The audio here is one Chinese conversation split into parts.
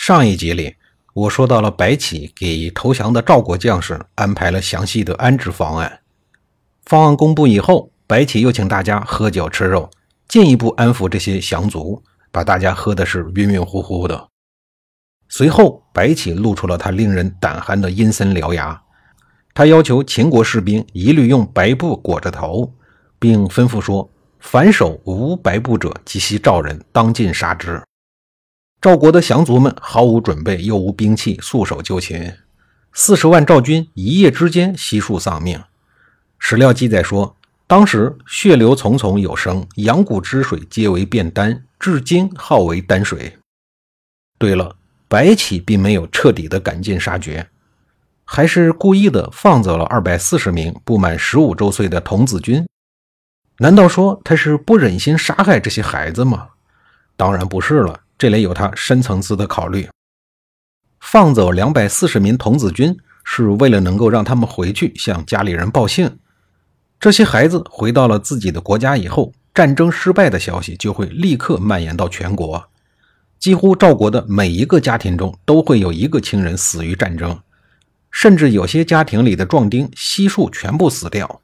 上一集里，我说到了白起给投降的赵国将士安排了详细的安置方案。方案公布以后，白起又请大家喝酒吃肉，进一步安抚这些降卒，把大家喝的是晕晕乎乎的。随后，白起露出了他令人胆寒的阴森獠牙，他要求秦国士兵一律用白布裹着头，并吩咐说：“凡手无白布者，即系赵人，当尽杀之。”赵国的降卒们毫无准备，又无兵器，束手就擒。四十万赵军一夜之间悉数丧命。史料记载说，当时血流淙淙有声，阳谷之水皆为变丹，至今号为丹水。对了，白起并没有彻底的赶尽杀绝，还是故意的放走了二百四十名不满十五周岁的童子军。难道说他是不忍心杀害这些孩子吗？当然不是了。这里有他深层次的考虑，放走两百四十名童子军，是为了能够让他们回去向家里人报信。这些孩子回到了自己的国家以后，战争失败的消息就会立刻蔓延到全国，几乎赵国的每一个家庭中都会有一个亲人死于战争，甚至有些家庭里的壮丁悉数全部死掉。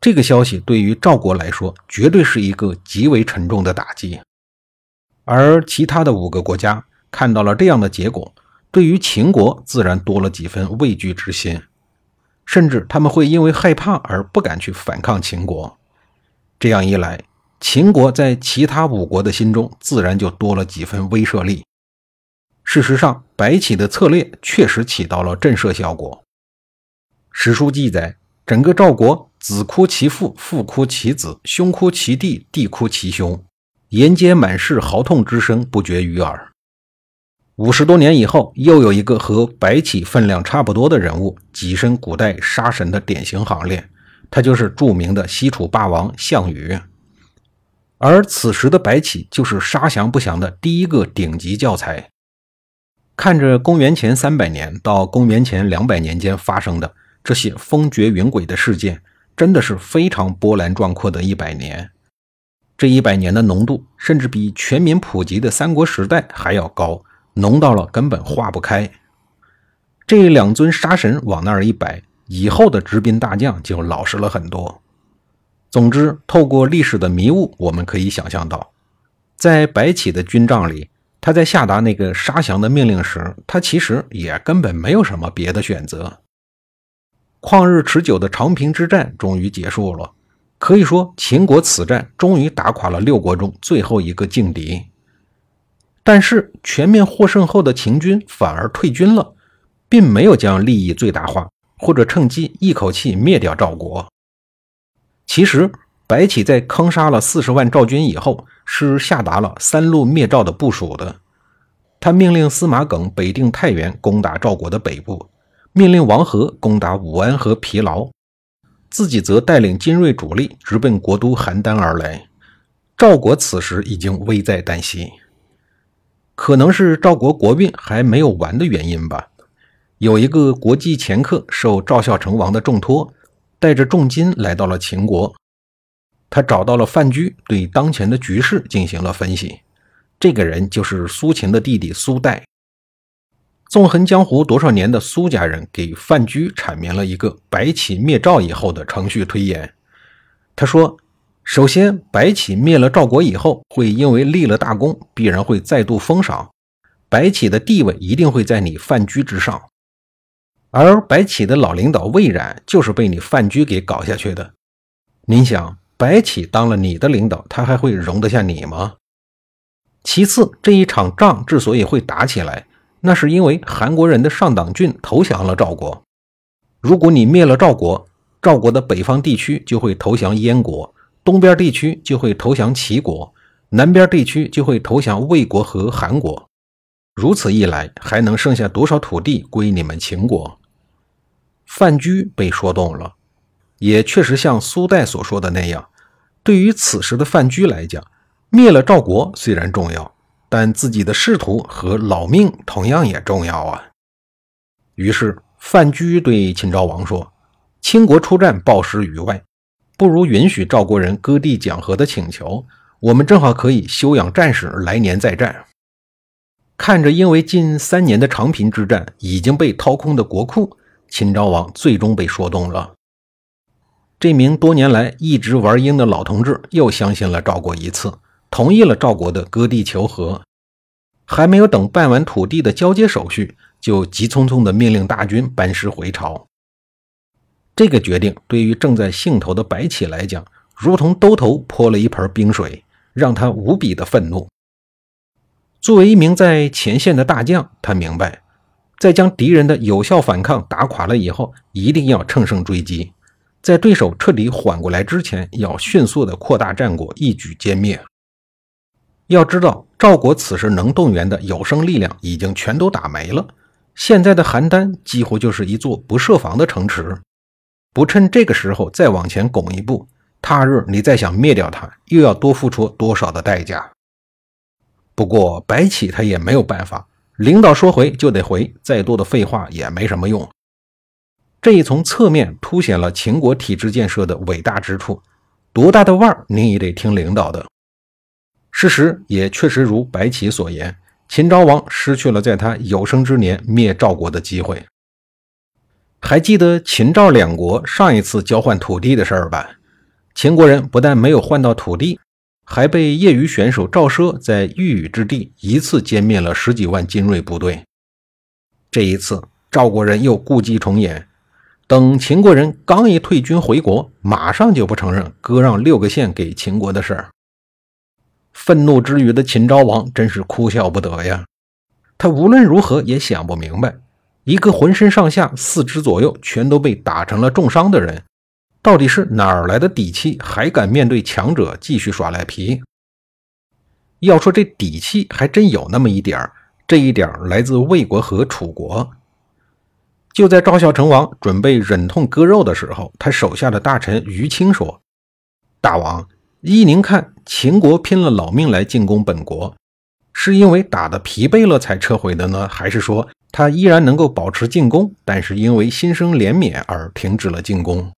这个消息对于赵国来说，绝对是一个极为沉重的打击。而其他的五个国家看到了这样的结果，对于秦国自然多了几分畏惧之心，甚至他们会因为害怕而不敢去反抗秦国。这样一来，秦国在其他五国的心中自然就多了几分威慑力。事实上，白起的策略确实起到了震慑效果。史书记载，整个赵国子哭其父，父哭其子，兄哭其弟，弟哭其兄。沿街满是嚎痛之声，不绝于耳。五十多年以后，又有一个和白起分量差不多的人物跻身古代杀神的典型行列，他就是著名的西楚霸王项羽。而此时的白起就是杀降不降的第一个顶级教材。看着公元前三百年到公元前两百年间发生的这些风绝云诡的事件，真的是非常波澜壮阔的一百年。这一百年的浓度，甚至比全民普及的三国时代还要高，浓到了根本化不开。这两尊杀神往那儿一摆，以后的执兵大将就老实了很多。总之，透过历史的迷雾，我们可以想象到，在白起的军帐里，他在下达那个杀降的命令时，他其实也根本没有什么别的选择。旷日持久的长平之战终于结束了。可以说，秦国此战终于打垮了六国中最后一个劲敌。但是，全面获胜后的秦军反而退军了，并没有将利益最大化，或者趁机一口气灭掉赵国。其实，白起在坑杀了四十万赵军以后，是下达了三路灭赵的部署的。他命令司马耿北定太原，攻打赵国的北部；命令王和攻打武安和疲劳。自己则带领精锐主力直奔国都邯郸而来。赵国此时已经危在旦夕，可能是赵国国运还没有完的原因吧。有一个国际掮客受赵孝成王的重托，带着重金来到了秦国。他找到了范雎，对当前的局势进行了分析。这个人就是苏秦的弟弟苏代。纵横江湖多少年的苏家人给范雎阐明了一个白起灭赵以后的程序推演。他说：“首先，白起灭了赵国以后，会因为立了大功，必然会再度封赏。白起的地位一定会在你范雎之上。而白起的老领导魏冉就是被你范雎给搞下去的。您想，白起当了你的领导，他还会容得下你吗？其次，这一场仗之所以会打起来，那是因为韩国人的上党郡投降了赵国。如果你灭了赵国，赵国的北方地区就会投降燕国，东边地区就会投降齐国，南边地区就会投降魏国和韩国。如此一来，还能剩下多少土地归你们秦国？范雎被说动了，也确实像苏代所说的那样，对于此时的范雎来讲，灭了赵国虽然重要，但自己的仕途和老命同样也重要啊。于是范雎对秦昭王说：“倾国出战报时于外，不如允许赵国人割地讲和的请求，我们正好可以休养战士，来年再战。”看着因为近三年的长平之战已经被掏空的国库，秦昭王最终被说动了。这名多年来一直玩鹰的老同志又相信了赵国一次，同意了赵国的割地求和。还没有等办完土地的交接手续，就急匆匆地命令大军班师回朝。这个决定对于正在兴头的白起来讲，如同兜头泼了一盆冰水，让他无比的愤怒。作为一名在前线的大将，他明白，在将敌人的有效反抗打垮了以后，一定要乘胜追击，在对手彻底缓过来之前，要迅速的扩大战果，一举歼灭。要知道，赵国此时能动员的有生力量已经全都打没了，现在的邯郸几乎就是一座不设防的城池，不趁这个时候再往前拱一步，他日你再想灭掉他，又要多付出多少的代价？不过白起他也没有办法，领导说回就得回，再多的废话也没什么用。这一从侧面凸显了秦国体制建设的伟大之处，多大的腕儿你也得听领导的。事实也确实如白起所言，秦昭王失去了在他有生之年灭赵国的机会。还记得秦赵两国上一次交换土地的事儿吧？秦国人不但没有换到土地。还被业余选手赵奢在御宇之地一次歼灭了十几万精锐部队。这一次，赵国人又故伎重演，等秦国人刚一退军回国，马上就不承认割让六个县给秦国的事儿。愤怒之余的秦昭王真是哭笑不得呀！他无论如何也想不明白，一个浑身上下四肢左右全都被打成了重伤的人。到底是哪儿来的底气，还敢面对强者继续耍赖皮？要说这底气，还真有那么一点儿。这一点儿来自魏国和楚国。就在赵孝成王准备忍痛割肉的时候，他手下的大臣于青说：“大王，依您看，秦国拼了老命来进攻本国，是因为打得疲惫了才撤回的呢，还是说他依然能够保持进攻，但是因为心生怜悯而停止了进攻？”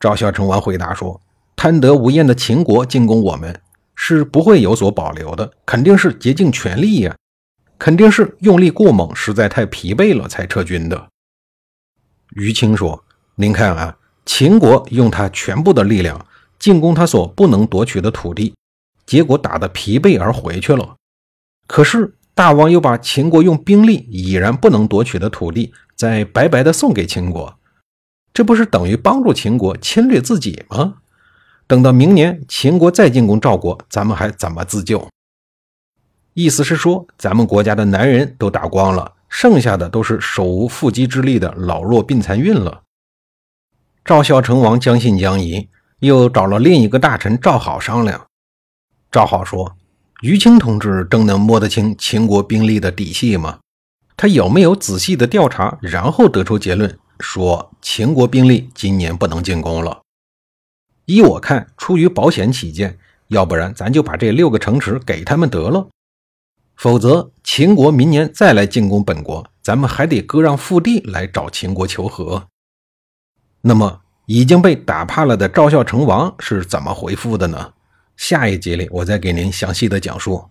赵孝成王回答说：“贪得无厌的秦国进攻我们，是不会有所保留的，肯定是竭尽全力呀，肯定是用力过猛，实在太疲惫了才撤军的。”于青说：“您看啊，秦国用他全部的力量进攻他所不能夺取的土地，结果打得疲惫而回去了。可是大王又把秦国用兵力已然不能夺取的土地，再白白的送给秦国。”这不是等于帮助秦国侵略自己吗？等到明年秦国再进攻赵国，咱们还怎么自救？意思是说，咱们国家的男人都打光了，剩下的都是手无缚鸡之力的老弱病残孕了。赵孝成王将信将疑，又找了另一个大臣赵好商量。赵好说：“于青同志真能摸得清秦国兵力的底细吗？他有没有仔细的调查，然后得出结论？”说秦国兵力今年不能进攻了。依我看，出于保险起见，要不然咱就把这六个城池给他们得了。否则，秦国明年再来进攻本国，咱们还得割让腹地来找秦国求和。那么，已经被打怕了的赵孝成王是怎么回复的呢？下一集里，我再给您详细的讲述。